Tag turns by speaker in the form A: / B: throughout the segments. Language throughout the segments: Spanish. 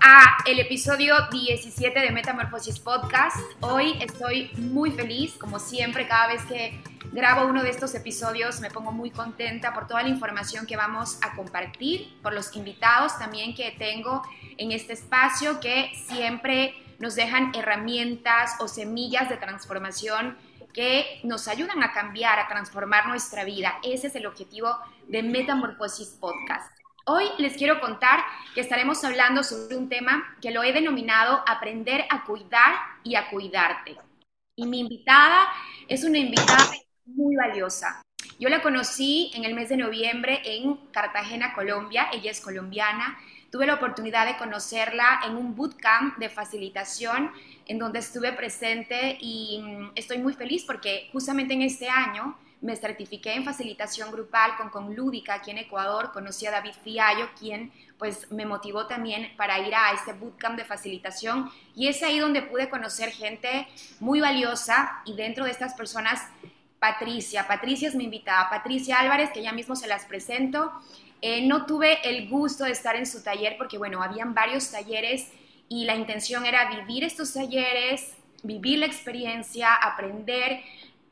A: a el episodio 17 de Metamorfosis Podcast. Hoy estoy muy feliz, como siempre, cada vez que grabo uno de estos episodios me pongo muy contenta por toda la información que vamos a compartir, por los invitados también que tengo en este espacio que siempre nos dejan herramientas o semillas de transformación que nos ayudan a cambiar, a transformar nuestra vida. Ese es el objetivo de Metamorfosis Podcast. Hoy les quiero contar que estaremos hablando sobre un tema que lo he denominado aprender a cuidar y a cuidarte. Y mi invitada es una invitada muy valiosa. Yo la conocí en el mes de noviembre en Cartagena, Colombia. Ella es colombiana. Tuve la oportunidad de conocerla en un bootcamp de facilitación en donde estuve presente y mm, estoy muy feliz porque justamente en este año me certifiqué en facilitación grupal con Conlúdica aquí en Ecuador, conocí a David Fiallo, quien pues me motivó también para ir a este bootcamp de facilitación. Y es ahí donde pude conocer gente muy valiosa y dentro de estas personas Patricia, Patricia es mi invitada, Patricia Álvarez, que ya mismo se las presento. Eh, no tuve el gusto de estar en su taller porque bueno, habían varios talleres y la intención era vivir estos talleres, vivir la experiencia, aprender,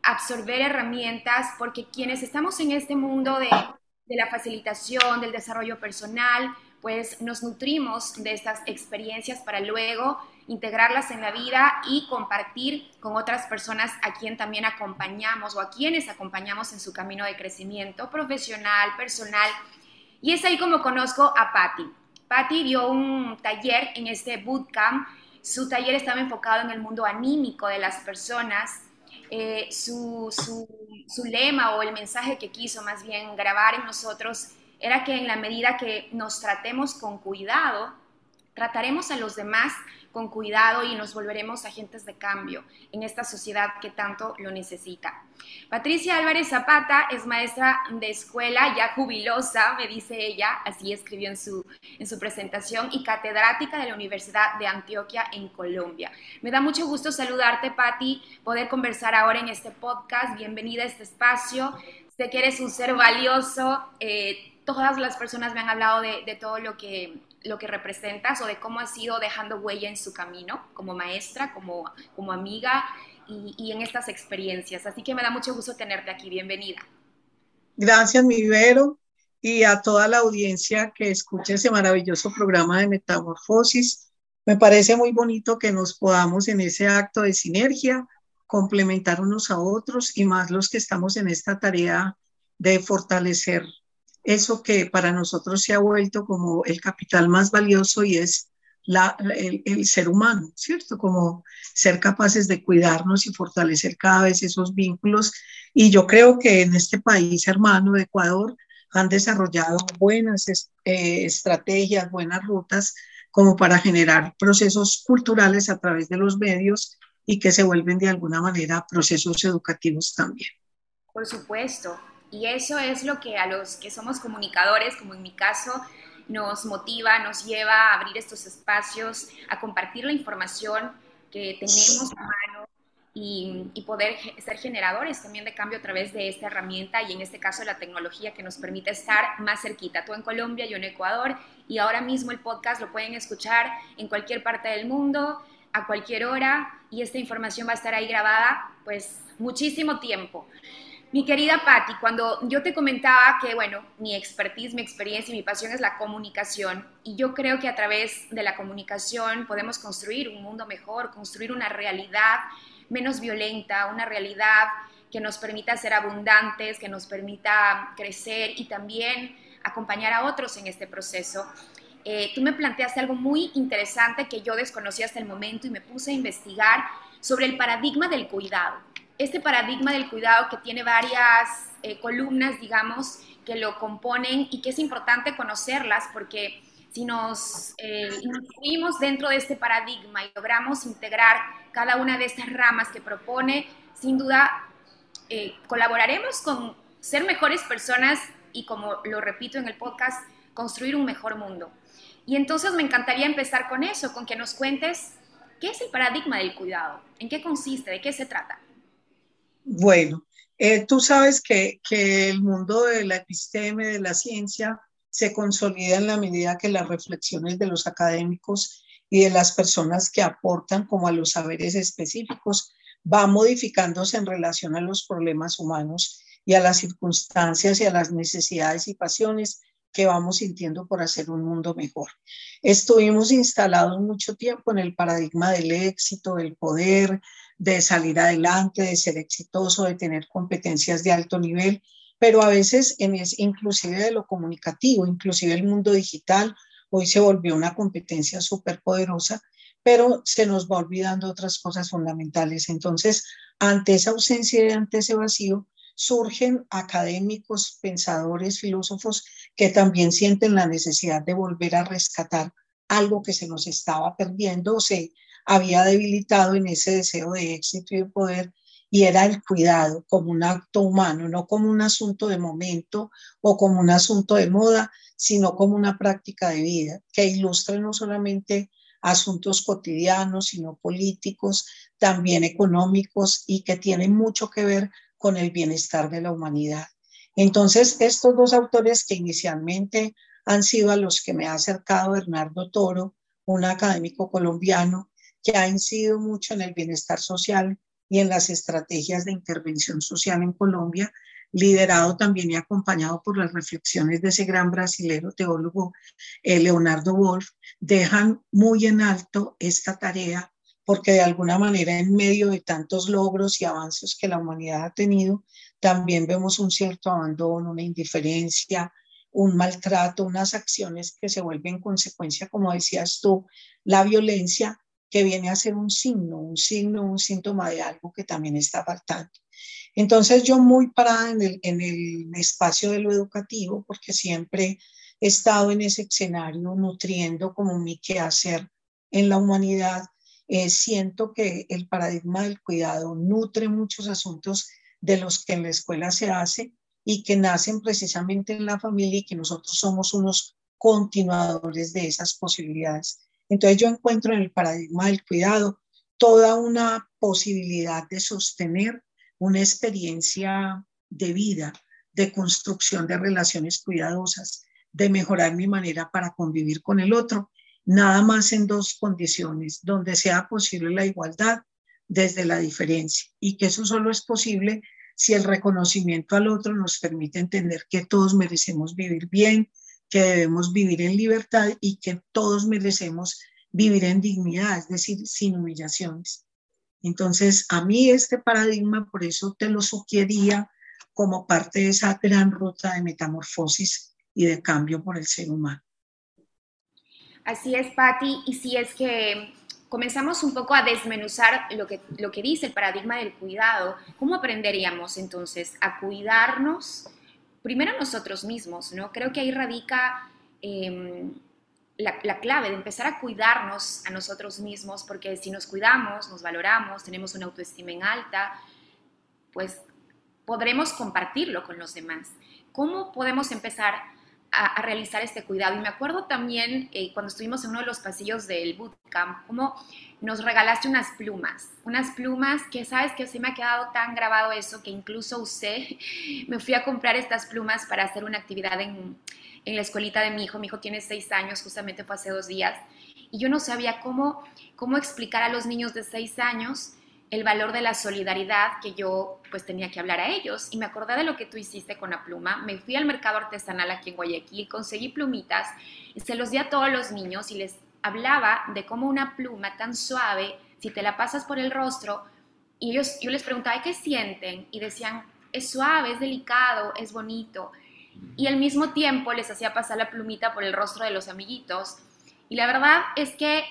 A: absorber herramientas, porque quienes estamos en este mundo de, la facilitación, del desarrollo personal, pues nos nutrimos de estas experiencias para luego integrarlas en la vida y compartir con otras personas a quien también acompañamos o a quienes acompañamos en su camino de crecimiento profesional, personal. Y es ahí como conozco a Patti. Patti dio un taller en este bootcamp. Su taller estaba enfocado en el mundo anímico de las personas eh, su, su, lema o el mensaje que quiso más bien grabar en nosotros era que en la medida que nos tratemos con cuidado, trataremos a los demás con cuidado y nos volveremos agentes de cambio en esta sociedad que tanto lo necesita. Patricia Álvarez Zapata es maestra de escuela, ya jubilosa, me dice ella, así escribió en su, en su presentación, y catedrática de la Universidad de Antioquia en Colombia. Me da mucho gusto saludarte, Patti, poder conversar ahora en este podcast. Bienvenida a este espacio. Sé que eres un ser valioso. Eh, todas las personas me han hablado de, de todo lo que lo que representas o de cómo has ido dejando huella en su camino como maestra, como, como amiga y, en estas experiencias. Así que me da mucho gusto tenerte aquí. Bienvenida.
B: Gracias, mi Vero, y a toda la audiencia que escucha ese maravilloso programa de Metamorfosis. Me parece muy bonito que nos podamos en ese acto de sinergia complementar unos a otros y más los que estamos en esta tarea de fortalecer eso que para nosotros se ha vuelto como el capital más valioso y es la, el, ser humano, ¿cierto? Como ser capaces de cuidarnos y fortalecer cada vez esos vínculos. Y yo creo que en este país hermano de Ecuador han desarrollado buenas eh, estrategias, buenas rutas como para generar procesos culturales a través de los medios y que se vuelven de alguna manera procesos educativos también.
A: Por supuesto. Y eso es lo que a los que somos comunicadores, como en mi caso, nos motiva, nos lleva a abrir estos espacios, a compartir la información que tenemos a mano y, poder ser generadores también de cambio a través de esta herramienta y en este caso la tecnología que nos permite estar más cerquita. Tú en Colombia, yo en Ecuador y ahora mismo el podcast lo pueden escuchar en cualquier parte del mundo, a cualquier hora y esta información va a estar ahí grabada pues muchísimo tiempo. Mi querida Patti, cuando yo te comentaba que, bueno, mi expertise, mi experiencia y mi pasión es la comunicación, y yo creo que a través de la comunicación podemos construir un mundo mejor, construir una realidad menos violenta, una realidad que nos permita ser abundantes, que nos permita crecer y también acompañar a otros en este proceso. Eh, tú me planteaste algo muy interesante que yo desconocía hasta el momento y me puse a investigar sobre el paradigma del cuidado. Este paradigma del cuidado que tiene varias eh, columnas, digamos, que lo componen y que es importante conocerlas porque si nos eh, incluimos dentro de este paradigma y logramos integrar cada una de estas ramas que propone, sin duda eh, colaboraremos con ser mejores personas y, como lo repito en el podcast, construir un mejor mundo. Y entonces me encantaría empezar con eso, con que nos cuentes qué es el paradigma del cuidado, en qué consiste, de qué se trata.
B: Bueno, eh, tú sabes que, que, el mundo de la episteme, de la ciencia, se consolida en la medida que las reflexiones de los académicos y de las personas que aportan como a los saberes específicos va modificándose en relación a los problemas humanos y a las circunstancias y a las necesidades y pasiones que vamos sintiendo por hacer un mundo mejor. Estuvimos instalados mucho tiempo en el paradigma del éxito, del poder, de salir adelante, de ser exitoso, de tener competencias de alto nivel, pero a veces en es, inclusive de lo comunicativo, inclusive el mundo digital, hoy se volvió una competencia súper poderosa, pero se nos va olvidando otras cosas fundamentales. Entonces, ante esa ausencia y ante ese vacío, surgen académicos, pensadores, filósofos que también sienten la necesidad de volver a rescatar algo que se nos estaba perdiendo o se había debilitado en ese deseo de éxito y de poder, y era el cuidado como un acto humano, no como un asunto de momento o como un asunto de moda, sino como una práctica de vida que ilustra no solamente asuntos cotidianos, sino políticos, también económicos y que tienen mucho que ver con el bienestar de la humanidad. Entonces, estos dos autores que inicialmente han sido a los que me ha acercado Bernardo Toro, un académico colombiano que ha incidido mucho en el bienestar social y en las estrategias de intervención social en Colombia, liderado también y acompañado por las reflexiones de ese gran brasilero teólogo eh, Leonardo Wolf, dejan muy en alto esta tarea porque de alguna manera en medio de tantos logros y avances que la humanidad ha tenido, también vemos un cierto abandono, una indiferencia, un maltrato, unas acciones que se vuelven consecuencia, como decías tú, la violencia que viene a ser un signo, un signo, un síntoma de algo que también está faltando. Entonces yo muy parada en el, en el espacio de lo educativo, porque siempre he estado en ese escenario nutriendo como mi quehacer en la humanidad, eh, siento que el paradigma del cuidado nutre muchos asuntos de los que en la escuela se hace y que nacen precisamente en la familia y que nosotros somos unos continuadores de esas posibilidades. Entonces yo encuentro en el paradigma del cuidado toda una posibilidad de sostener una experiencia de vida, de construcción de relaciones cuidadosas, de mejorar mi manera para convivir con el otro nada más en dos condiciones, donde sea posible la igualdad desde la diferencia y que eso solo es posible si el reconocimiento al otro nos permite entender que todos merecemos vivir bien, que debemos vivir en libertad y que todos merecemos vivir en dignidad, es decir, sin humillaciones. Entonces, a mí este paradigma, por eso te lo sugería como parte de esa gran ruta de metamorfosis y de cambio por el ser humano.
A: Así es, Patti, y si es que comenzamos un poco a desmenuzar lo que, lo que dice el paradigma del cuidado, ¿cómo aprenderíamos entonces a cuidarnos primero nosotros mismos? ¿no? Creo que ahí radica em, la, la, clave de empezar a cuidarnos a nosotros mismos, porque si nos cuidamos, nos valoramos, tenemos una autoestima en alta, pues podremos compartirlo con los demás. ¿Cómo podemos empezar a, realizar este cuidado. Y me acuerdo también eh, cuando estuvimos en uno de los pasillos del bootcamp, cómo nos regalaste unas plumas, unas plumas que sabes que se me ha quedado tan grabado eso que incluso usé, me fui a comprar estas plumas para hacer una actividad en, en la escuelita de mi hijo, mi hijo tiene seis años, justamente fue hace dos días, y yo no sabía cómo, cómo explicar a los niños de seis años el valor de la solidaridad que yo pues tenía que hablar a ellos y me acordé de lo que tú hiciste con la pluma, me fui al mercado artesanal aquí en Guayaquil, conseguí plumitas y se los di a todos los niños y les hablaba de cómo una pluma tan suave, si te la pasas por el rostro, y ellos, yo les preguntaba, ¿qué sienten? Y decían, es suave, es delicado, es bonito. Y al mismo tiempo les hacía pasar la plumita por el rostro de los amiguitos. Y la verdad es que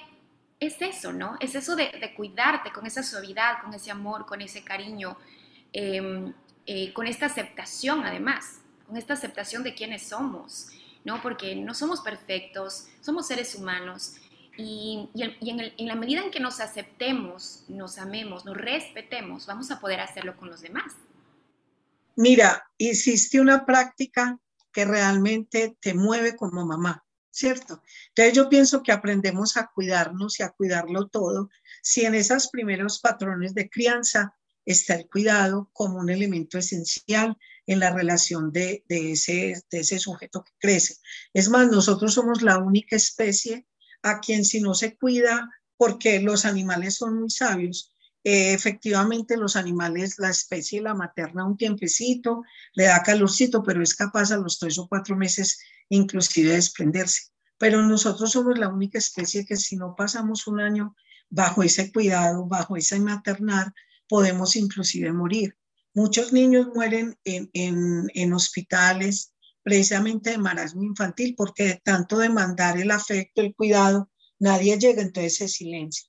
A: es eso, ¿no? Es eso de, cuidarte con esa suavidad, con ese amor, con ese cariño, em, eh, con esta aceptación además, con esta aceptación de quiénes somos, ¿no? Porque no somos perfectos, somos seres humanos y, en, la medida en que nos aceptemos, nos amemos, nos respetemos, vamos a poder hacerlo con los demás.
B: Mira, hiciste una práctica que realmente te mueve como mamá, ¿cierto? Entonces yo pienso que aprendemos a cuidarnos y a cuidarlo todo si en esos primeros patrones de crianza está el cuidado como un elemento esencial en la relación de, ese, de ese sujeto que crece. Es más, nosotros somos la única especie a quien si no se cuida, porque los animales son muy sabios, eh, efectivamente los animales, la especie la materna un tiempecito, le da calorcito, pero es capaz a los tres o cuatro meses inclusive de desprenderse. Pero nosotros somos la única especie que si no pasamos un año bajo ese cuidado, bajo ese maternar, podemos inclusive morir. Muchos niños mueren en, en, en hospitales, precisamente de marasmo infantil, porque de tanto demandar el afecto, el cuidado, nadie llega, entonces se silencia.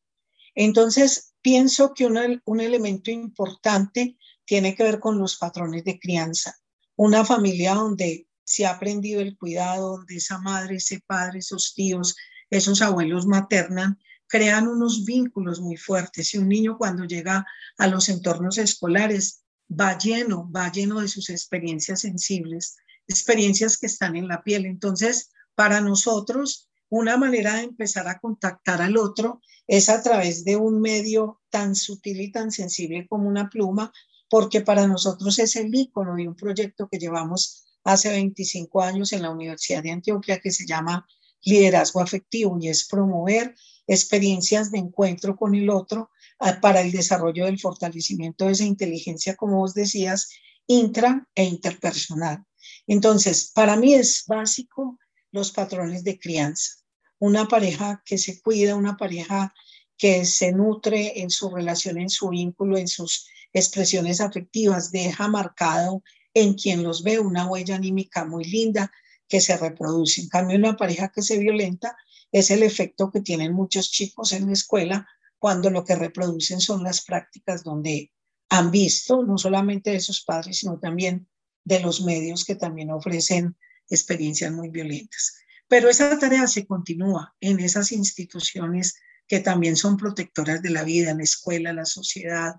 B: Entonces, pienso que un elemento importante tiene que ver con los patrones de crianza. Una familia donde se ha aprendido el cuidado, donde esa madre, ese padre, esos tíos, esos abuelos maternan, crean unos vínculos muy fuertes. Y un niño cuando llega a los entornos escolares va lleno, va lleno de sus experiencias sensibles, experiencias que están en la piel. Entonces, para nosotros, una manera de empezar a contactar al otro es a través de un medio tan sutil y tan sensible como una pluma, porque para nosotros es el icono de un proyecto que llevamos hace 25 años en la Universidad de Antioquia que se llama Liderazgo Afectivo y es promover experiencias de encuentro con el otro ah, para el desarrollo del fortalecimiento de esa inteligencia, como vos decías, intra e interpersonal. Entonces, para mí es básico los patrones de crianza. Una pareja que se cuida, una pareja que se nutre en su relación, en su vínculo, en sus expresiones afectivas, deja marcado en quien los ve una huella anímica muy linda que se reproduce. En cambio, una pareja que se violenta es el efecto que tienen muchos chicos en la escuela cuando lo que reproducen son las prácticas donde han visto, no solamente de sus padres, sino también de los medios que también ofrecen experiencias muy violentas. Pero esa tarea se continúa en esas instituciones que también son protectoras de la vida, la escuela, la sociedad,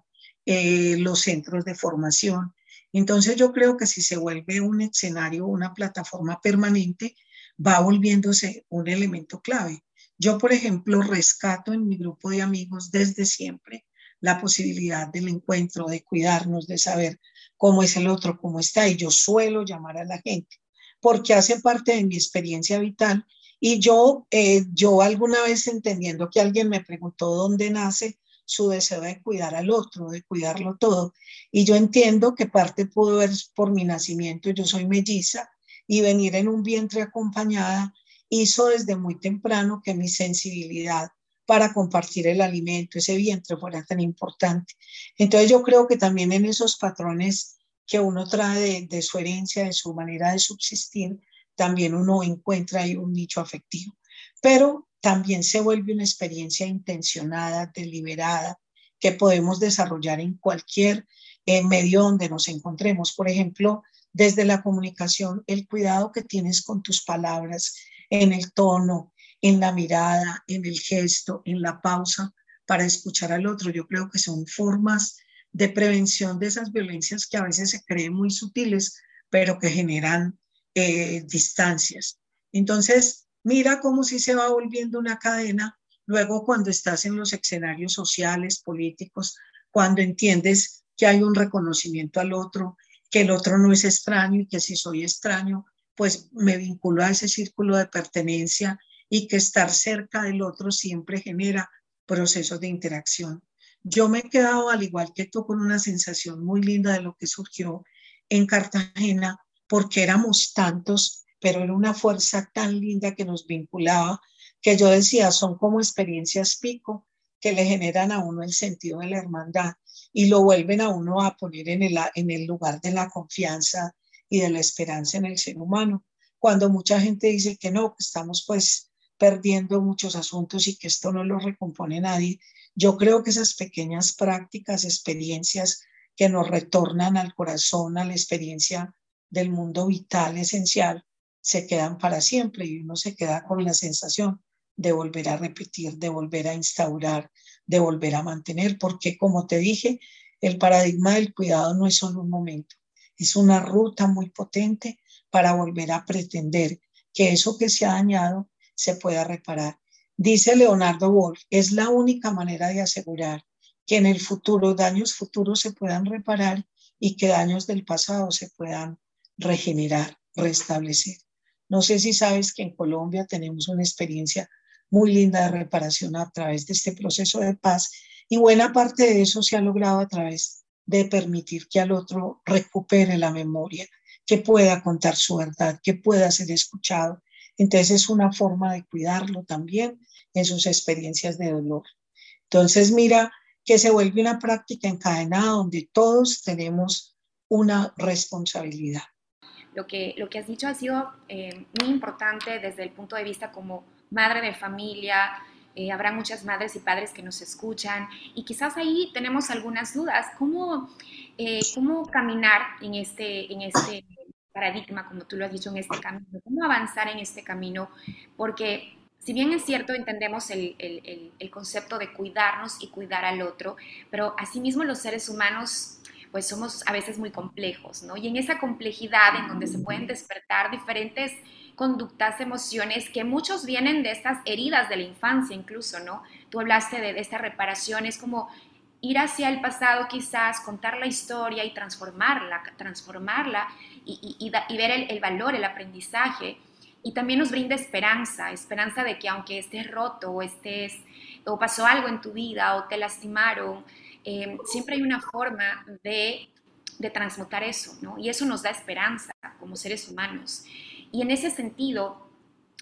B: eh, los centros de formación. Entonces yo creo que si se vuelve un escenario, una plataforma permanente, va volviéndose un elemento clave. Yo, por ejemplo, rescato en mi grupo de amigos desde siempre la posibilidad del encuentro, de cuidarnos, de saber cómo es el otro, cómo está. Y yo suelo llamar a la gente porque hace parte de mi experiencia vital. Y yo, eh, yo alguna vez entendiendo que alguien me preguntó dónde nace su deseo de cuidar al otro, de cuidarlo todo. Y yo entiendo que parte pudo ver por mi nacimiento, yo soy melliza, y venir en un vientre acompañada hizo desde muy temprano que mi sensibilidad para compartir el alimento, ese vientre fuera tan importante. Entonces yo creo que también en esos patrones que uno trae de, su herencia, de su manera de subsistir, también uno encuentra ahí un nicho afectivo. Pero también se vuelve una experiencia intencionada, deliberada, que podemos desarrollar en cualquier eh, medio donde nos encontremos. Por ejemplo, desde la comunicación, el cuidado que tienes con tus palabras, en el tono, en la mirada, en el gesto, en la pausa para escuchar al otro. Yo creo que son formas de prevención de esas violencias que a veces se creen muy sutiles, pero que generan eh, distancias. Entonces, mira cómo si se va volviendo una cadena. Luego, cuando estás en los escenarios sociales, políticos, cuando entiendes que hay un reconocimiento al otro, que el otro no es extraño y que si soy extraño, pues me vinculo a ese círculo de pertenencia y que estar cerca del otro siempre genera procesos de interacción. Yo me he quedado, al igual que tú, con una sensación muy linda de lo que surgió en Cartagena, porque éramos tantos, pero era una fuerza tan linda que nos vinculaba, que yo decía, son como experiencias pico que le generan a uno el sentido de la hermandad. y lo vuelven a uno a poner en el, en el lugar de la confianza y de la esperanza en el ser humano. Cuando mucha gente dice que no, que estamos pues perdiendo muchos asuntos y que esto no lo recompone nadie, yo creo que esas pequeñas prácticas, experiencias que nos retornan al corazón, a la experiencia del mundo vital esencial, se quedan para siempre y uno se queda con la sensación de volver a repetir, de volver a instaurar, de volver a mantener, porque como te dije, el paradigma del cuidado no es solo un momento, es una ruta muy potente para volver a pretender que eso que se ha dañado se pueda reparar. Dice Leonardo Wolf, es la única manera de asegurar que en el futuro daños futuros se puedan reparar y que daños del pasado se puedan regenerar, restablecer. No sé si sabes que en Colombia tenemos una experiencia muy linda de reparación a través de este proceso de paz y buena parte de eso se ha logrado a través de permitir que al otro recupere la memoria, que pueda contar su verdad, que pueda ser escuchado. Entonces es una forma de cuidarlo también en sus experiencias de dolor. Entonces mira que se vuelve una práctica encadenada donde todos tenemos una responsabilidad.
A: Lo que, lo que has dicho ha sido eh, muy importante desde el punto de vista como madre de familia, eh, habrá muchas madres y padres que nos escuchan y quizás ahí tenemos algunas dudas. ¿Cómo, eh, cómo caminar en este, en este paradigma, como tú lo has dicho, en este camino? ¿Cómo avanzar en este camino? Porque si bien es cierto, entendemos el, el, el, concepto de cuidarnos y cuidar al otro, pero asimismo los seres humanos pues somos a veces muy complejos, ¿no? Y en esa complejidad en donde se pueden despertar diferentes conductas, emociones que muchos vienen de estas heridas de la infancia incluso, ¿no? Tú hablaste de, esta reparación, es como ir hacia el pasado quizás, contar la historia y transformarla, transformarla y, y, ver el, valor, el aprendizaje. Y también nos brinda esperanza, esperanza de que aunque estés roto o estés, o pasó algo en tu vida o te lastimaron, eh, siempre hay una forma de, de transmutar eso, ¿no? Y eso nos da esperanza como seres humanos. Y en ese sentido,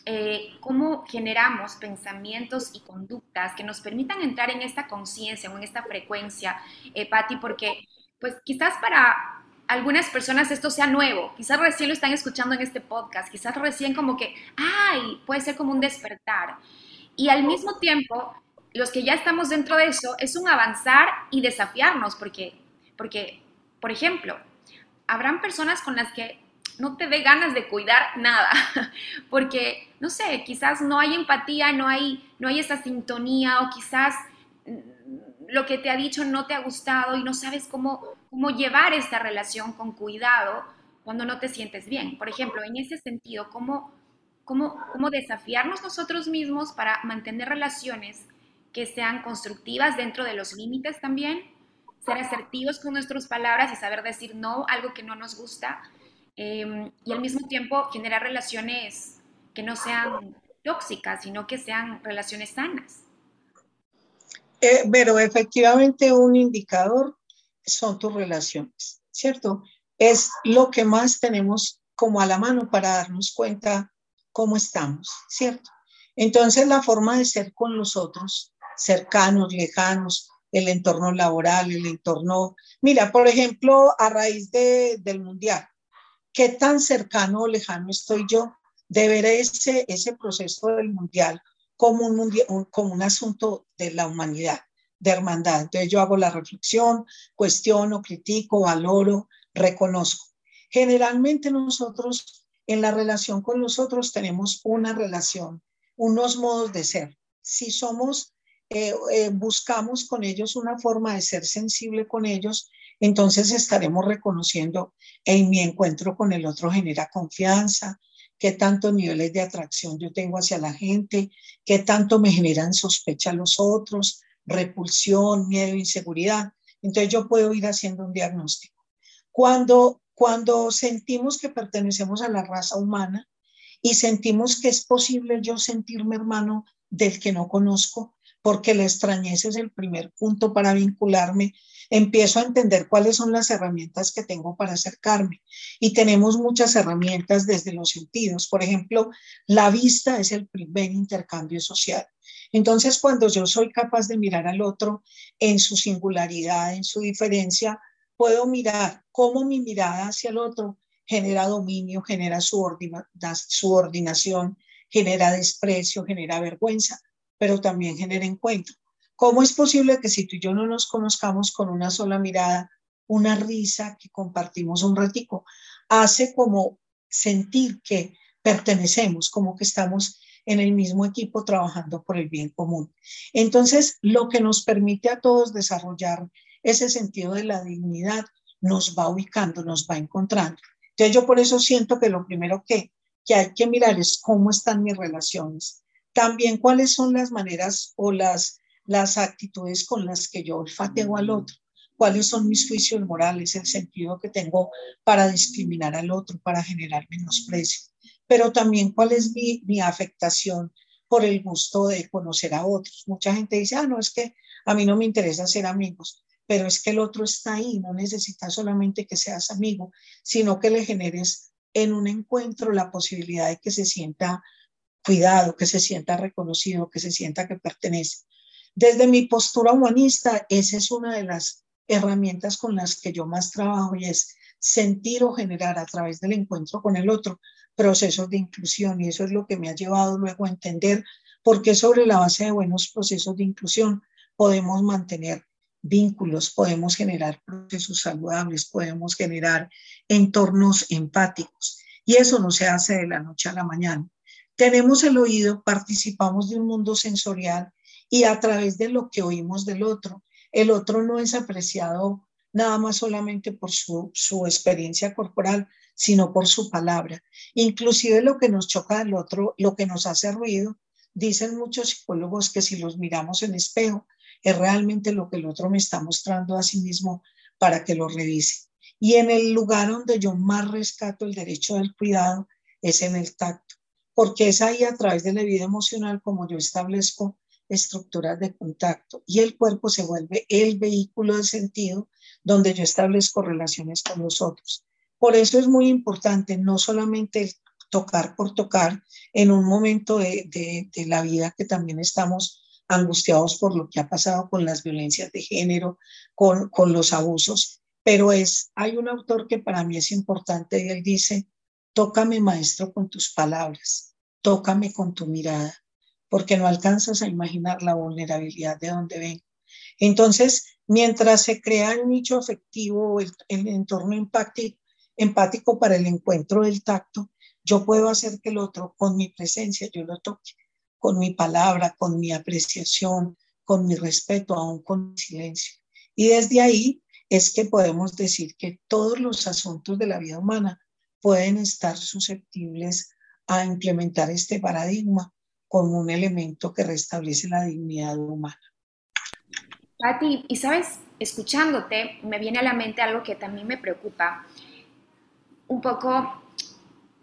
A: eh, cómo generamos pensamientos y conductas que nos permitan entrar en esta conciencia o en esta frecuencia, eh, Patti, porque pues quizás para algunas personas esto sea nuevo, quizás recién lo están escuchando en este podcast, quizás recién como que, ay, puede ser como un despertar. Y al mismo tiempo, los que ya estamos dentro de eso, es un avanzar y desafiarnos, porque, porque por ejemplo, habrán personas con las que no te dé ganas de cuidar nada, porque, no sé, quizás no hay empatía, no hay, no hay esa sintonía o quizás mm, lo que te ha dicho no te ha gustado y no sabes cómo, cómo llevar esta relación con cuidado cuando no te sientes bien. Por ejemplo, en ese sentido, ¿cómo, cómo, cómo desafiarnos nosotros mismos para mantener relaciones que sean constructivas dentro de los límites también? Ser asertivos con nuestras palabras y saber decir no, algo que no nos gusta, Em, y al mismo tiempo generar relaciones que no sean tóxicas, sino que sean relaciones sanas.
B: Eh, pero efectivamente un indicador son tus relaciones, ¿cierto? Es lo que más tenemos como a la mano para darnos cuenta cómo estamos, ¿cierto? Entonces la forma de ser con los otros, cercanos, lejanos, el entorno laboral, el entorno... Mira, por ejemplo, a raíz de, del mundial, qué tan cercano o lejano estoy yo de ver ese, ese proceso del mundial como un, mundial, como un asunto de la humanidad, de hermandad. Entonces yo hago la reflexión, cuestiono, critico, valoro, reconozco. Generalmente nosotros en la relación con los otros tenemos una relación, unos modos de ser. Si somos, eh, eh, buscamos con ellos una forma de ser sensible con ellos, entonces estaremos reconociendo en mi encuentro con el otro genera confianza, qué tantos niveles de atracción yo tengo hacia la gente, qué tanto me generan sospecha los otros, repulsión, miedo, inseguridad. Entonces yo puedo ir haciendo un diagnóstico. Cuando, cuando sentimos que pertenecemos a la raza humana y sentimos que es posible yo sentirme hermano del que no conozco, porque la extrañeza es el primer punto para vincularme, empiezo a entender cuáles son las herramientas que tengo para acercarme. Y tenemos muchas herramientas desde los sentidos. Por ejemplo, la vista es el primer intercambio social. Entonces, cuando yo soy capaz de mirar al otro en su singularidad, en su diferencia, puedo mirar cómo mi mirada hacia el otro genera dominio, genera subordinación, genera desprecio, genera vergüenza, pero también genera encuentro. ¿Cómo es posible que si tú y yo no nos conozcamos con una sola mirada, una risa que compartimos un ratico, hace como sentir que pertenecemos, como que estamos en el mismo equipo trabajando por el bien común. Entonces, lo que nos permite a todos desarrollar ese sentido de la dignidad nos va ubicando, nos va encontrando. Entonces, yo por eso siento que lo primero que, que hay que mirar es cómo están mis relaciones. También cuáles son las maneras o las las actitudes con las que yo olfateo al otro, cuáles son mis juicios morales, el sentido que tengo para discriminar al otro, para generar menosprecio, pero también cuál es mi, mi afectación por el gusto de conocer a otros. Mucha gente dice, ah, no, es que a mí no me interesa ser amigos, pero es que el otro está ahí, no necesita solamente que seas amigo, sino que le generes en un encuentro la posibilidad de que se sienta cuidado, que se sienta reconocido, que se sienta que pertenece. Desde mi postura humanista, esa es una de las herramientas con las que yo más trabajo y es sentir o generar a través del encuentro con el otro procesos de inclusión y eso es lo que me ha llevado luego a entender por qué sobre la base de buenos procesos de inclusión podemos mantener vínculos, podemos generar procesos saludables, podemos generar entornos empáticos y eso no se hace de la noche a la mañana. Tenemos el oído, participamos de un mundo sensorial y a través de lo que oímos del otro. El otro no es apreciado nada más solamente por su, su experiencia corporal, sino por su palabra. Inclusive lo que nos choca del otro, lo que nos hace ruido, dicen muchos psicólogos que si los miramos en espejo, es realmente lo que el otro me está mostrando a sí mismo para que lo revise. Y en el lugar donde yo más rescato el derecho del cuidado es en el tacto, porque es ahí a través de la vida emocional como yo establezco estructuras de contacto y el cuerpo se vuelve el vehículo de sentido donde yo establezco relaciones con los otros. Por eso es muy importante no solamente tocar por tocar en un momento de, la vida que también estamos angustiados por lo que ha pasado con las violencias de género, con, con los abusos, pero es, hay un autor que para mí es importante y él dice, tócame maestro con tus palabras, tócame con tu mirada, porque no alcanzas a imaginar la vulnerabilidad de donde ven. Entonces, mientras se crea el nicho afectivo, el, el entorno empático para el encuentro del tacto, yo puedo hacer que el otro, con mi presencia, yo lo toque, con mi palabra, con mi apreciación, con mi respeto, aún con silencio. Y desde ahí es que podemos decir que todos los asuntos de la vida humana pueden estar susceptibles a implementar este paradigma como un elemento que restablece la dignidad humana.
A: Pati, y sabes, escuchándote, me viene a la mente algo que también me preocupa. Un poco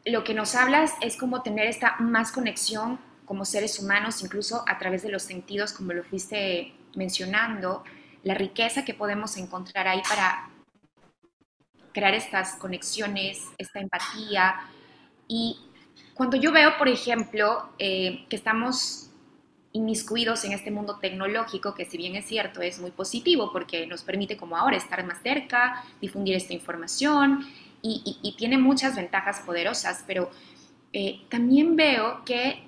A: lo que nos hablas es como tener esta más conexión como seres humanos, incluso a través de los sentidos, como lo fuiste mencionando, la riqueza que podemos encontrar ahí para crear estas conexiones, esta empatía. Y cuando yo veo, por ejemplo, eh, que estamos inmiscuidos en este mundo tecnológico, que si bien es cierto, es muy positivo porque nos permite como ahora estar más cerca, difundir esta información y, tiene muchas ventajas poderosas, pero eh, también veo que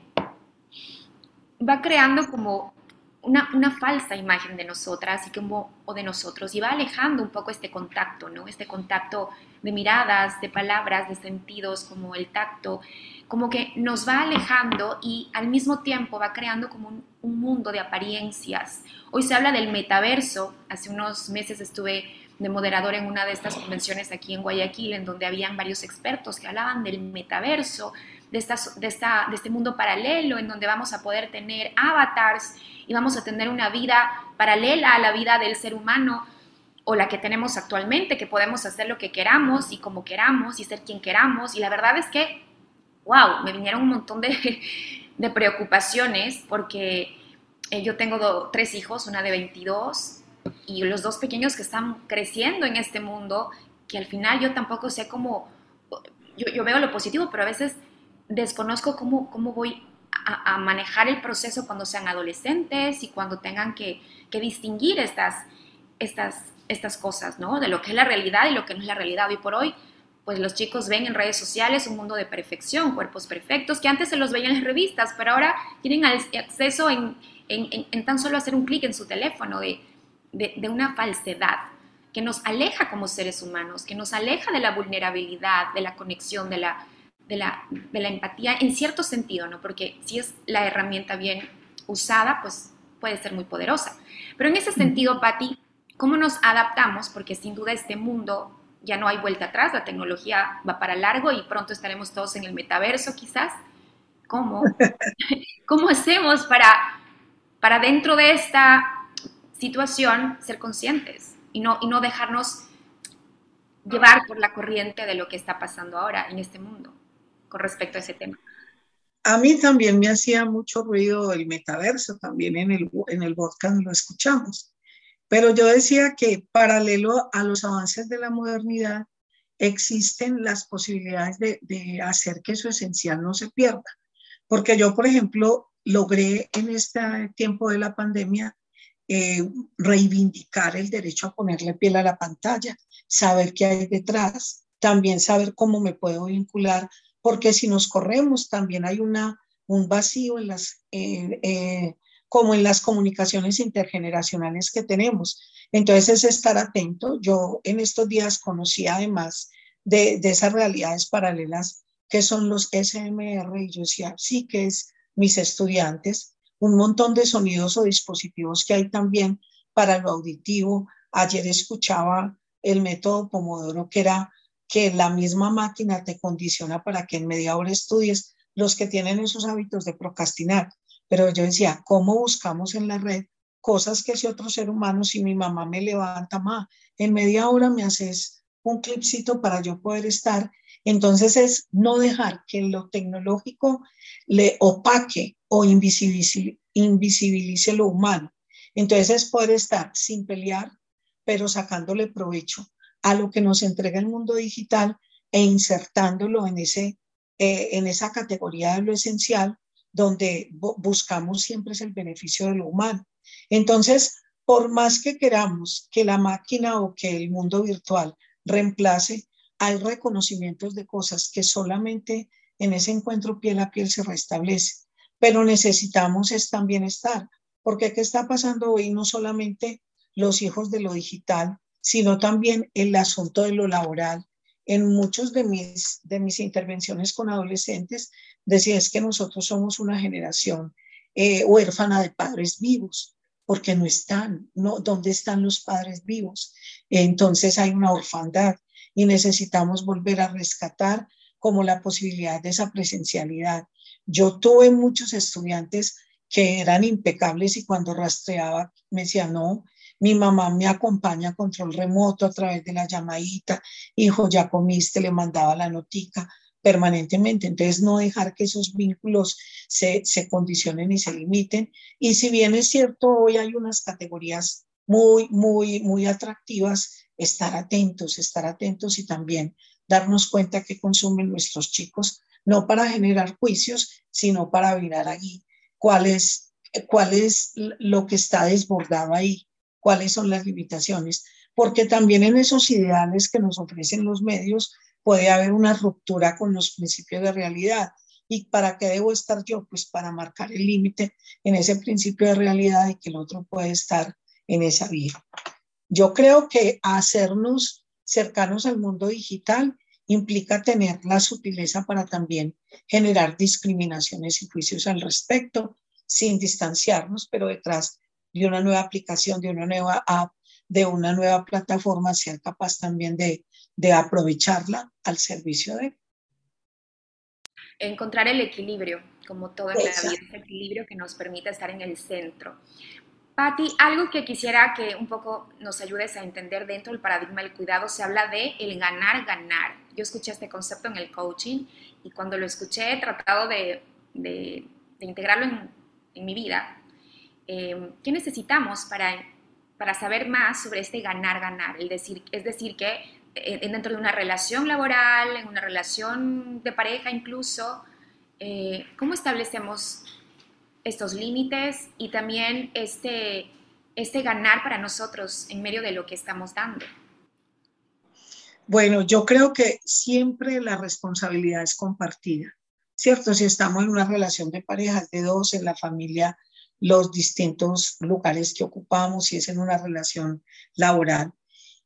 A: va creando como una, falsa imagen de nosotras y como, o de nosotros y va alejando un poco este contacto, ¿no? Este contacto de miradas, de palabras, de sentidos, como el tacto como que nos va alejando y al mismo tiempo va creando como un, mundo de apariencias. Hoy se habla del metaverso. Hace unos meses estuve de moderador en una de estas convenciones aquí en Guayaquil, en donde habían varios expertos que hablaban del metaverso, de, esta, de, esta, de este mundo paralelo, en donde vamos a poder tener avatars y vamos a tener una vida paralela a la vida del ser humano o la que tenemos actualmente, que podemos hacer lo que queramos y como queramos y ser quien queramos. Y la verdad es que wow, me vinieron un montón de, preocupaciones porque eh, yo tengo tres hijos, una de 22, y los dos pequeños que están creciendo en este mundo, que al final yo tampoco sé cómo, yo, veo lo positivo, pero a veces desconozco cómo, cómo voy a, manejar el proceso cuando sean adolescentes y cuando tengan que, que, distinguir estas, estas, estas cosas, ¿no? De lo que es la realidad y lo que no es la realidad. Hoy por hoy, pues los chicos ven en redes sociales un mundo de perfección, cuerpos perfectos, que antes se los veían en las revistas, pero ahora tienen acceso en, en, en tan solo hacer un clic en su teléfono de, de, de una falsedad que nos aleja como seres humanos, que nos aleja de la vulnerabilidad, de la conexión, de la, de la, de la empatía, en cierto sentido, ¿no? Porque si es la herramienta bien usada, pues puede ser muy poderosa. Pero en ese sentido, Patti, ¿cómo nos adaptamos? Porque sin duda este mundo ya no hay vuelta atrás, la tecnología va para largo y pronto estaremos todos en el metaverso quizás. ¿Cómo? ¿Cómo hacemos para, para dentro de esta situación ser conscientes y no, y no dejarnos llevar por la corriente de lo que está pasando ahora en este mundo con respecto a ese tema?
B: A mí también me hacía mucho ruido el metaverso, también en el, en el podcast lo escuchamos. Pero yo decía que paralelo a los avances de la modernidad, existen las posibilidades de, de hacer que eso esencial no se pierda. Porque yo, por ejemplo, logré en este tiempo de la pandemia eh, reivindicar el derecho a ponerle piel a la pantalla, saber qué hay detrás, también saber cómo me puedo vincular, porque si nos corremos también hay una, un vacío en las, eh, como en las comunicaciones intergeneracionales que tenemos. Entonces es estar atento. Yo en estos días conocí además de, de esas realidades paralelas que son los SMR y yo decía, sí que es mis estudiantes, un montón de sonidos o dispositivos que hay también para lo auditivo. Ayer escuchaba el método Pomodoro, que era que la misma máquina te condiciona para que en media hora estudies los que tienen esos hábitos de procrastinar. Pero yo decía, ¿cómo buscamos en la red cosas que si otro ser humano, si mi mamá me levanta, más en media hora me haces un clipcito para yo poder estar? Entonces es no dejar que lo tecnológico le opaque o invisibilice, invisibilice lo humano. Entonces es poder estar sin pelear, pero sacándole provecho a lo que nos entrega el mundo digital e insertándolo en, ese, eh, en esa categoría de lo esencial, donde buscamos siempre es el beneficio de lo humano. Entonces, por más que queramos que la máquina o que el mundo virtual reemplace, hay reconocimientos de cosas que solamente en ese encuentro piel a piel se restablece pero necesitamos es también estar, porque ¿qué está pasando hoy? No solamente los hijos de lo digital, sino también el asunto de lo laboral. En muchos de mis, de mis intervenciones con adolescentes decía es que nosotros somos una generación eh, huérfana de padres vivos, porque no están, no, ¿dónde están los padres vivos? Entonces hay una orfandad y necesitamos volver a rescatar como la posibilidad de esa presencialidad. Yo tuve muchos estudiantes que eran impecables y cuando rastreaba me decía, no, mi mamá me acompaña a control remoto a través de la llamadita, hijo, ya comiste, le mandaba la notica permanentemente. Entonces, no dejar que esos vínculos se, se condicionen y se limiten. Y si bien es cierto, hoy hay unas categorías muy, muy, muy atractivas, estar atentos, estar atentos y también darnos cuenta que consumen nuestros chicos no para generar juicios, sino para mirar ahí cuál es, cuál es lo que está desbordado ahí, cuáles son las limitaciones, porque también en esos ideales que nos ofrecen los medios puede haber una ruptura con los principios de realidad. ¿Y para qué debo estar yo? Pues para marcar el límite en ese principio de realidad y que el otro puede estar en esa vía. Yo creo que hacernos cercanos al mundo digital implica tener la sutileza para también generar discriminaciones y juicios al respecto, sin distanciarnos, pero detrás de una nueva aplicación, de una nueva app, de una nueva plataforma, ser capaz también de, de aprovecharla al servicio de
A: encontrar el equilibrio, como todo en la vida, el equilibrio que nos permite estar en el centro. Patti, algo que quisiera que un poco nos ayudes a entender dentro del paradigma del cuidado, se habla de el ganar, ganar. Yo escuché este concepto en el coaching y cuando lo escuché he tratado de, integrarlo en, mi vida. Em, ¿Qué necesitamos para para saber más sobre este ganar-ganar, decir, es decir, que eh, dentro de una relación laboral, en una relación de pareja incluso, eh, ¿cómo establecemos estos límites y también este, este ganar para nosotros en medio de lo que estamos dando?
B: Bueno, yo creo que siempre la responsabilidad es compartida, ¿cierto? Si estamos en una relación de parejas de dos, en la familia, los distintos lugares que ocupamos, si es en una relación laboral.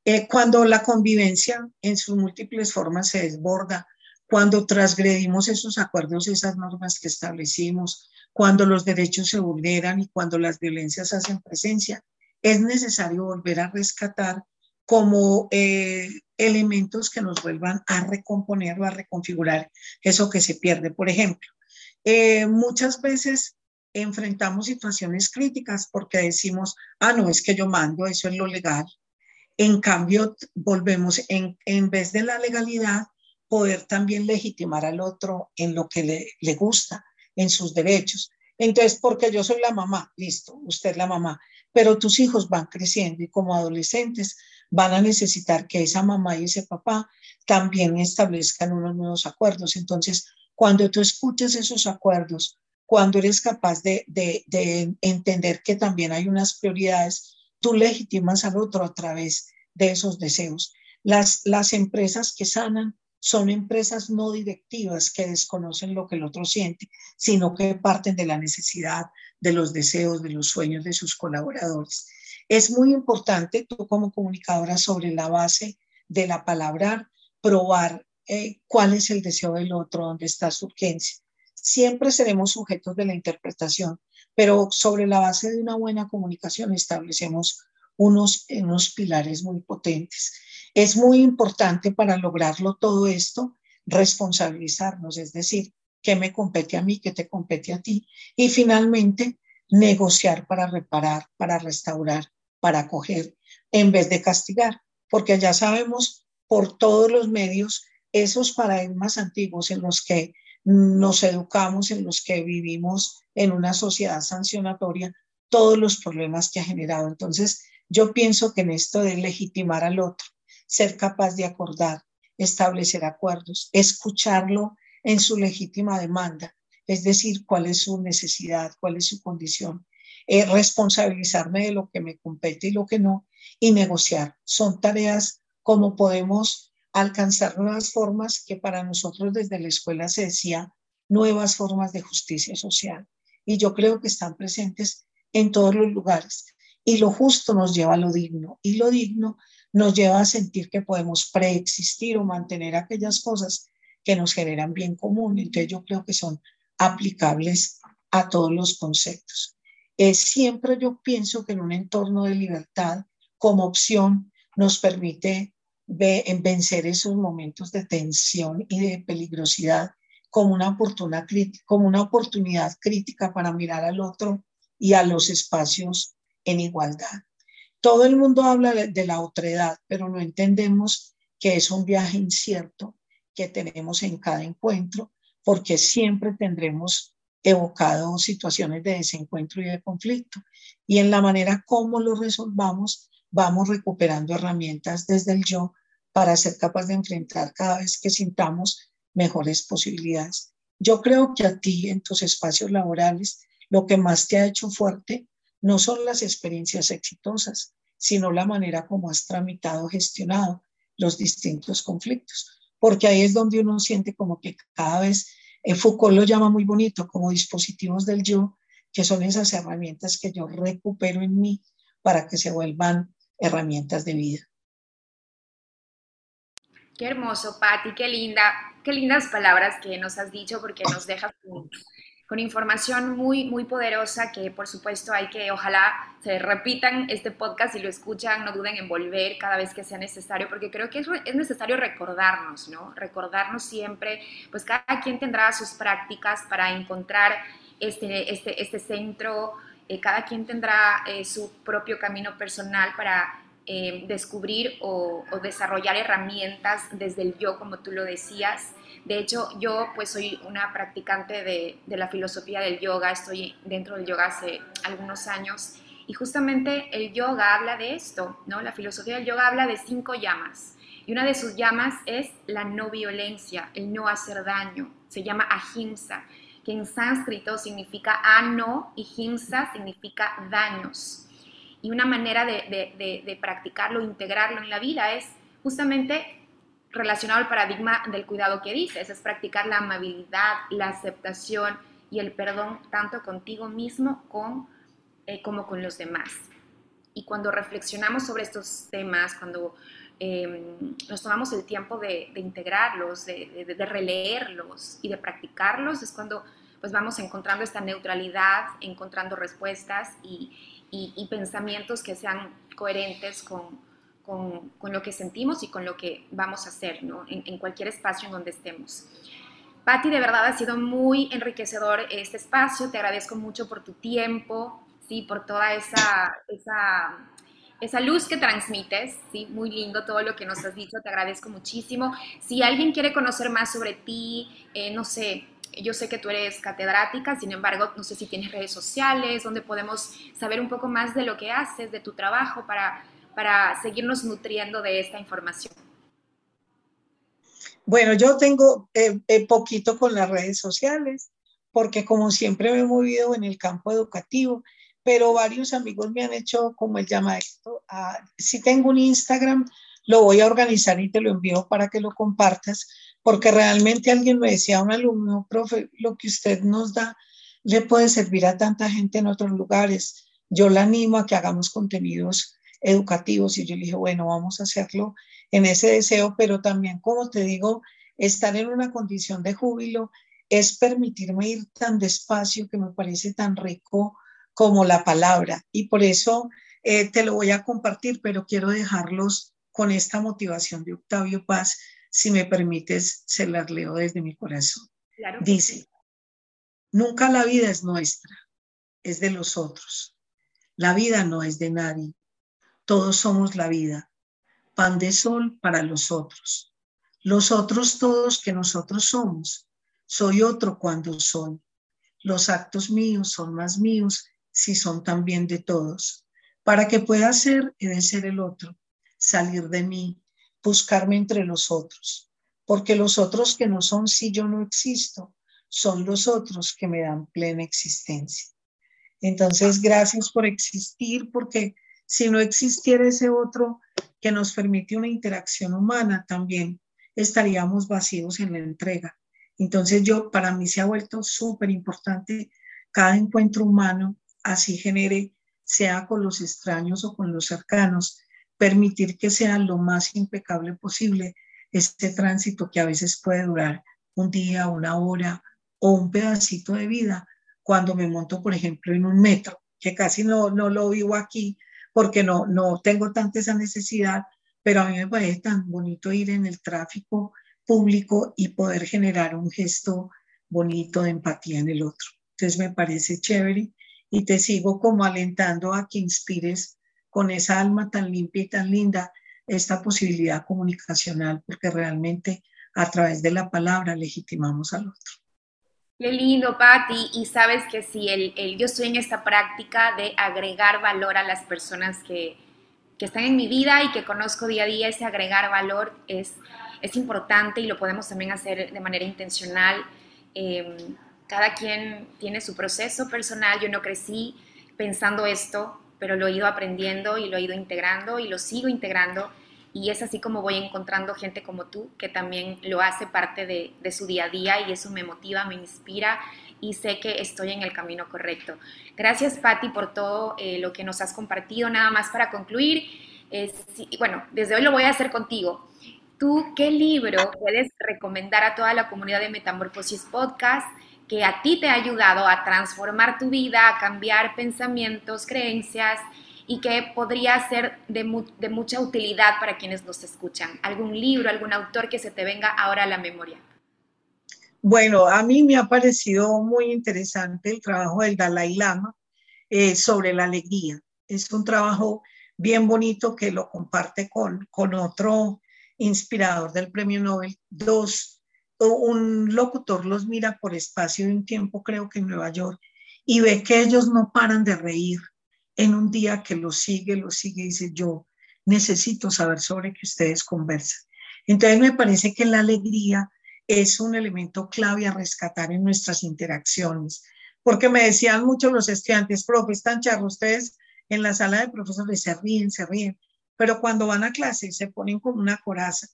B: Eh, cuando la convivencia en sus múltiples formas se desborda, cuando transgredimos esos acuerdos, esas normas que establecimos, cuando los derechos se vulneran y cuando las violencias hacen presencia, es necesario volver a rescatar como eh, elementos que nos vuelvan a recomponer o a reconfigurar eso que se pierde. Por ejemplo, eh, muchas veces enfrentamos situaciones críticas porque decimos, ah, no, es que yo mando, eso es lo legal. En cambio, volvemos, en, en vez de la legalidad, poder también legitimar al otro en lo que le, le gusta, en sus derechos. Entonces, porque yo soy la mamá, listo, usted es la mamá, pero tus hijos van creciendo y como adolescentes van a necesitar que esa mamá y ese papá también establezcan unos nuevos acuerdos. Entonces, cuando tú escuchas esos acuerdos, cuando eres capaz de, entender que también hay unas prioridades, tú legitimas al otro a través de esos deseos. Las, empresas que sanan son empresas no directivas que desconocen lo que el otro siente, sino que parten de la necesidad, de los deseos, de los sueños de sus colaboradores. Es muy importante tú como comunicadora sobre la base de la palabra probar eh, cuál es el deseo del otro, dónde está su urgencia. Siempre seremos sujetos de la interpretación, pero sobre la base de una buena comunicación establecemos unos, unos pilares muy potentes. Es muy importante para lograrlo todo esto responsabilizarnos, es decir, qué me compete a mí, qué te compete a ti. Y finalmente, negociar para reparar, para restaurar, para acoger, en vez de castigar, porque ya sabemos por todos los medios esos paradigmas antiguos en los que nos educamos, en los que vivimos en una sociedad sancionatoria, todos los problemas que ha generado. Entonces, yo pienso que en esto de legitimar al otro, ser capaz de acordar, establecer acuerdos, escucharlo en su legítima demanda, es decir, cuál es su necesidad, cuál es su condición, eh, responsabilizarme de lo que me compete y lo que no, y negociar. Son tareas como podemos alcanzar nuevas formas que para nosotros desde la escuela se decía nuevas formas de justicia social. Y yo creo que están presentes en todos los lugares. Y lo justo nos lleva a lo digno. Y lo digno nos lleva a sentir que podemos preexistir o mantener aquellas cosas que nos generan bien común. Entonces yo creo que son aplicables a todos los conceptos. Es siempre yo pienso que en un entorno de libertad, como opción, nos permite vencer esos momentos de tensión y de peligrosidad como una, oportunidad, como una oportunidad crítica para mirar al otro y a los espacios en igualdad. Todo el mundo habla de la otredad, pero no entendemos que es un viaje incierto que tenemos en cada encuentro, porque siempre tendremos evocado situaciones de desencuentro y de conflicto. Y en la manera como lo resolvamos, vamos recuperando herramientas desde el yo para ser capaz de enfrentar cada vez que sintamos mejores posibilidades. Yo creo que a ti en tus espacios laborales lo que más te ha hecho fuerte no son las experiencias exitosas, sino la manera como has tramitado, gestionado los distintos conflictos, porque ahí es donde uno siente como que cada vez, eh, Foucault lo llama muy bonito, como dispositivos del yo, que son esas herramientas que yo recupero en mí para que se vuelvan herramientas de vida.
A: Qué hermoso, Patti, qué linda, qué lindas palabras que nos has dicho porque nos dejas con información muy, muy poderosa que por supuesto hay que, ojalá se repitan este podcast y lo escuchan, no duden en volver cada vez que sea necesario, porque creo que es, es necesario recordarnos, ¿no? Recordarnos siempre, pues cada quien tendrá sus prácticas para encontrar este, este, este centro, eh, cada quien tendrá eh, su propio camino personal para eh, descubrir o, desarrollar herramientas desde el yo, como tú lo decías, de hecho, yo pues soy una practicante de, la filosofía del yoga, estoy dentro del yoga hace algunos años Y justamente el yoga habla de esto, ¿no? La filosofía del yoga habla de cinco llamas. Y una de sus llamas es la no violencia, el no hacer daño. Se llama ahimsa, que en sánscrito significa ano y himsa significa daños. Y una manera de, practicarlo, integrarlo en la vida es justamente relacionado al paradigma del cuidado que dices, es practicar la amabilidad, la aceptación y el perdón tanto contigo mismo eh, como con los demás. Y cuando reflexionamos sobre estos temas, cuando em, nos tomamos el tiempo de, integrarlos, de, releerlos y de practicarlos, es cuando pues vamos encontrando esta neutralidad, encontrando respuestas y, pensamientos que sean coherentes con, con, lo que sentimos y con lo que vamos a hacer ¿no? en, cualquier espacio en donde estemos. Patti, de verdad ha sido muy enriquecedor este espacio, te agradezco mucho por tu tiempo, ¿sí? por toda esa, esa, esa luz que transmites, ¿sí? muy lindo todo lo que nos has dicho, te agradezco muchísimo. Si alguien quiere conocer más sobre ti, eh, no sé, yo sé que tú eres catedrática, sin embargo, no sé si tienes redes sociales, donde podemos saber un poco más de lo que haces, de tu trabajo, para para seguirnos nutriendo de esta información?
B: Bueno, yo tengo eh, eh, poquito con las redes sociales, porque como siempre me he movido en el campo educativo, pero varios amigos me han hecho como el llama esto. si tengo un Instagram, lo voy a organizar y te lo envío para que lo compartas, porque realmente alguien me decía, un alumno, profe, lo que usted nos da le puede servir a tanta gente en otros lugares. Yo la animo a que hagamos contenidos educativos y yo le dije, bueno, vamos a hacerlo en ese deseo, pero también, como te digo, estar en una condición de júbilo es permitirme ir tan despacio que me parece tan rico como la palabra. Y por eso eh, te lo voy a compartir, pero quiero dejarlos con esta motivación de Octavio Paz. Si me permites, se las leo desde mi corazón. Dice, nunca la vida es nuestra, es de los otros. La vida no es de nadie, todos somos la vida, pan de sol para los otros. Los otros todos que nosotros somos. Soy otro cuando soy. Los actos míos son más míos si son también de todos. Para que pueda ser, he de ser el otro, salir de mí, buscarme entre los otros. Porque los otros que no son si yo no existo, son los otros que me dan plena existencia. Entonces, gracias por existir, porque si no existiera ese otro que nos permite una interacción humana, también estaríamos vacíos en la entrega. Entonces yo, para mí se ha vuelto súper importante cada encuentro humano, así genere, sea con los extraños o con los cercanos, permitir que sea lo más impecable posible este tránsito que a veces puede durar un día, una hora o un pedacito de vida cuando me monto, por ejemplo, en un metro, que casi no, no lo vivo aquí, porque no, no tengo tanta esa necesidad, pero a mí me parece tan bonito ir en el tráfico público y poder generar un gesto bonito de empatía en el otro. Entonces me parece chévere y te sigo como alentando a que inspires con esa alma tan limpia y tan linda esta posibilidad comunicacional, porque realmente a través de la palabra legitimamos al otro.
A: Qué lindo, Patti. Y sabes que si el, yo estoy en esta práctica de agregar valor a las personas que, que, están en mi vida y que conozco día a día, ese agregar valor es, es importante y lo podemos también hacer de manera intencional. Em, cada quien tiene su proceso personal. Yo no crecí pensando esto, pero lo he ido aprendiendo y lo he ido integrando y lo sigo integrando y es así como voy encontrando gente como tú que también lo hace parte de, su día a día y eso me motiva, me inspira y sé que estoy en el camino correcto. Gracias Patti por todo eh, lo que nos has compartido. Nada más para concluir, bueno, desde hoy lo voy a hacer contigo. ¿Tú qué libro puedes recomendar a toda la comunidad de Metamorfosis Podcast que a ti te ha ayudado a transformar tu vida, a cambiar pensamientos, creencias? y que podría ser de, mucha utilidad para quienes nos escuchan? ¿Algún libro, algún autor que se te venga ahora a la memoria?
B: Bueno, a mí me ha parecido muy interesante el trabajo del Dalai Lama eh, sobre la alegría. Es un trabajo bien bonito que lo comparte con, con otro inspirador del premio Nobel. Dos, un locutor los mira por espacio de un tiempo, creo que en Nueva York, y ve que ellos no paran de reír en un día que lo sigue, lo sigue y dice, yo necesito saber sobre qué ustedes conversan. Entonces me parece que la alegría es un elemento clave a rescatar en nuestras interacciones, porque me decían muchos los estudiantes, profe, están charros, ustedes en la sala de profesores se ríen, se ríen, pero cuando van a clase se ponen como una coraza.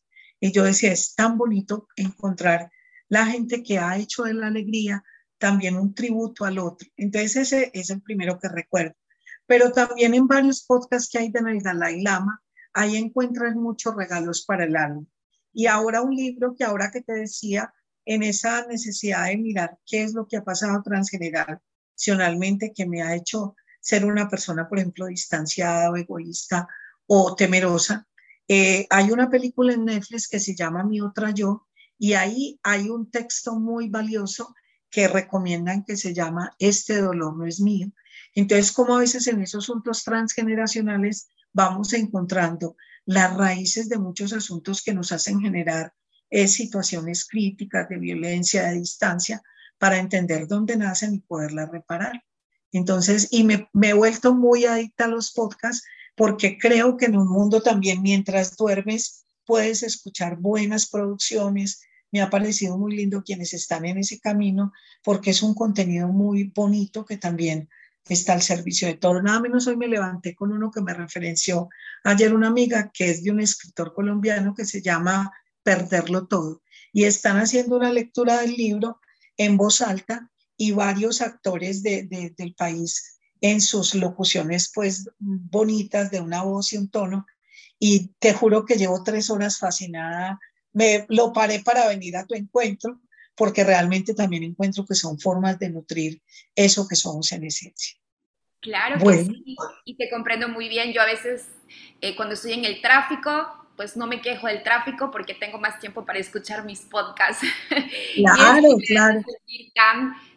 B: Y yo decía, es tan bonito encontrar la gente que ha hecho de la alegría también un tributo al otro. Entonces ese es el primero que recuerdo. Pero también en varios podcasts que hay de Dalai Lama, ahí encuentras muchos regalos para el alma. Y ahora un libro que ahora que te decía, en esa necesidad de mirar qué es lo que ha pasado transgeneracionalmente que me ha hecho ser una persona, por ejemplo, distanciada o egoísta o temerosa. Eh, hay una película en Netflix que se llama Mi otra yo y ahí hay un texto muy valioso que recomiendan que se llama Este dolor no es mío. Entonces, como a veces en esos asuntos transgeneracionales vamos encontrando las raíces de muchos asuntos que nos hacen generar eh, situaciones críticas de violencia, de distancia, para entender dónde nacen y poderlas reparar. Entonces, y me, he vuelto muy adicta a los podcasts porque creo que en un mundo también mientras duermes puedes escuchar buenas producciones. Me ha parecido muy lindo quienes están en ese camino porque es un contenido muy bonito que también está al servicio de todo. Nada menos hoy me levanté con uno que me referenció ayer una amiga que es de un escritor colombiano que se llama Perderlo Todo. Y están haciendo una lectura del libro en voz alta y varios actores de, del país en sus locuciones pues bonitas de una voz y un tono. Y te juro que llevo tres horas fascinada. Me lo paré para venir a tu encuentro porque realmente también encuentro que son formas de nutrir eso que somos en esencia.
A: Claro que sí, y te comprendo muy bien. Yo a veces eh, cuando estoy en el tráfico, pues no me quejo del tráfico porque tengo más tiempo para escuchar mis podcasts.
B: Claro, claro.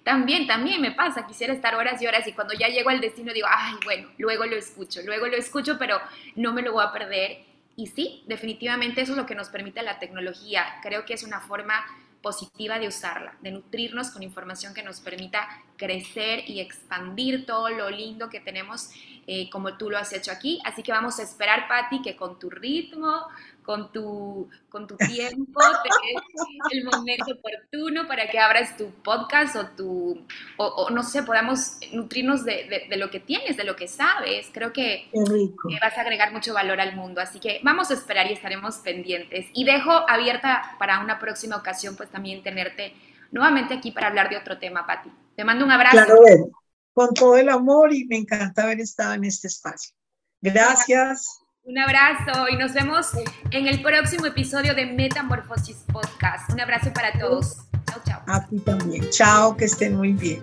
A: También, también me pasa, quisiera estar horas y horas y cuando ya llego al destino digo, ay, bueno, luego lo escucho, luego lo escucho, pero no me lo voy a perder. Y sí, definitivamente eso es lo que nos permite la tecnología. Creo que es una forma positiva de usarla, de nutrirnos con información que nos permita crecer y expandir todo lo lindo que tenemos eh, como tú lo has hecho aquí. Así que vamos a esperar, Patti, que con tu ritmo, con tu, con tu tiempo, te el momento oportuno para que abras tu podcast o tu, o, no sé, podamos nutrirnos de, lo que tienes, de lo que sabes. Creo que vas a agregar mucho valor al mundo. Así que vamos a esperar y estaremos pendientes. Y dejo abierta para una próxima ocasión, pues también tenerte nuevamente aquí para hablar de otro tema, Patti. Te mando un abrazo.
B: Claro, con todo el amor y me encanta haber estado en este espacio. Gracias.
A: Un abrazo y nos vemos en el próximo episodio de Metamorfosis Podcast. Un abrazo para todos. Chao, chao.
B: A ti también. Chao, que estén muy bien.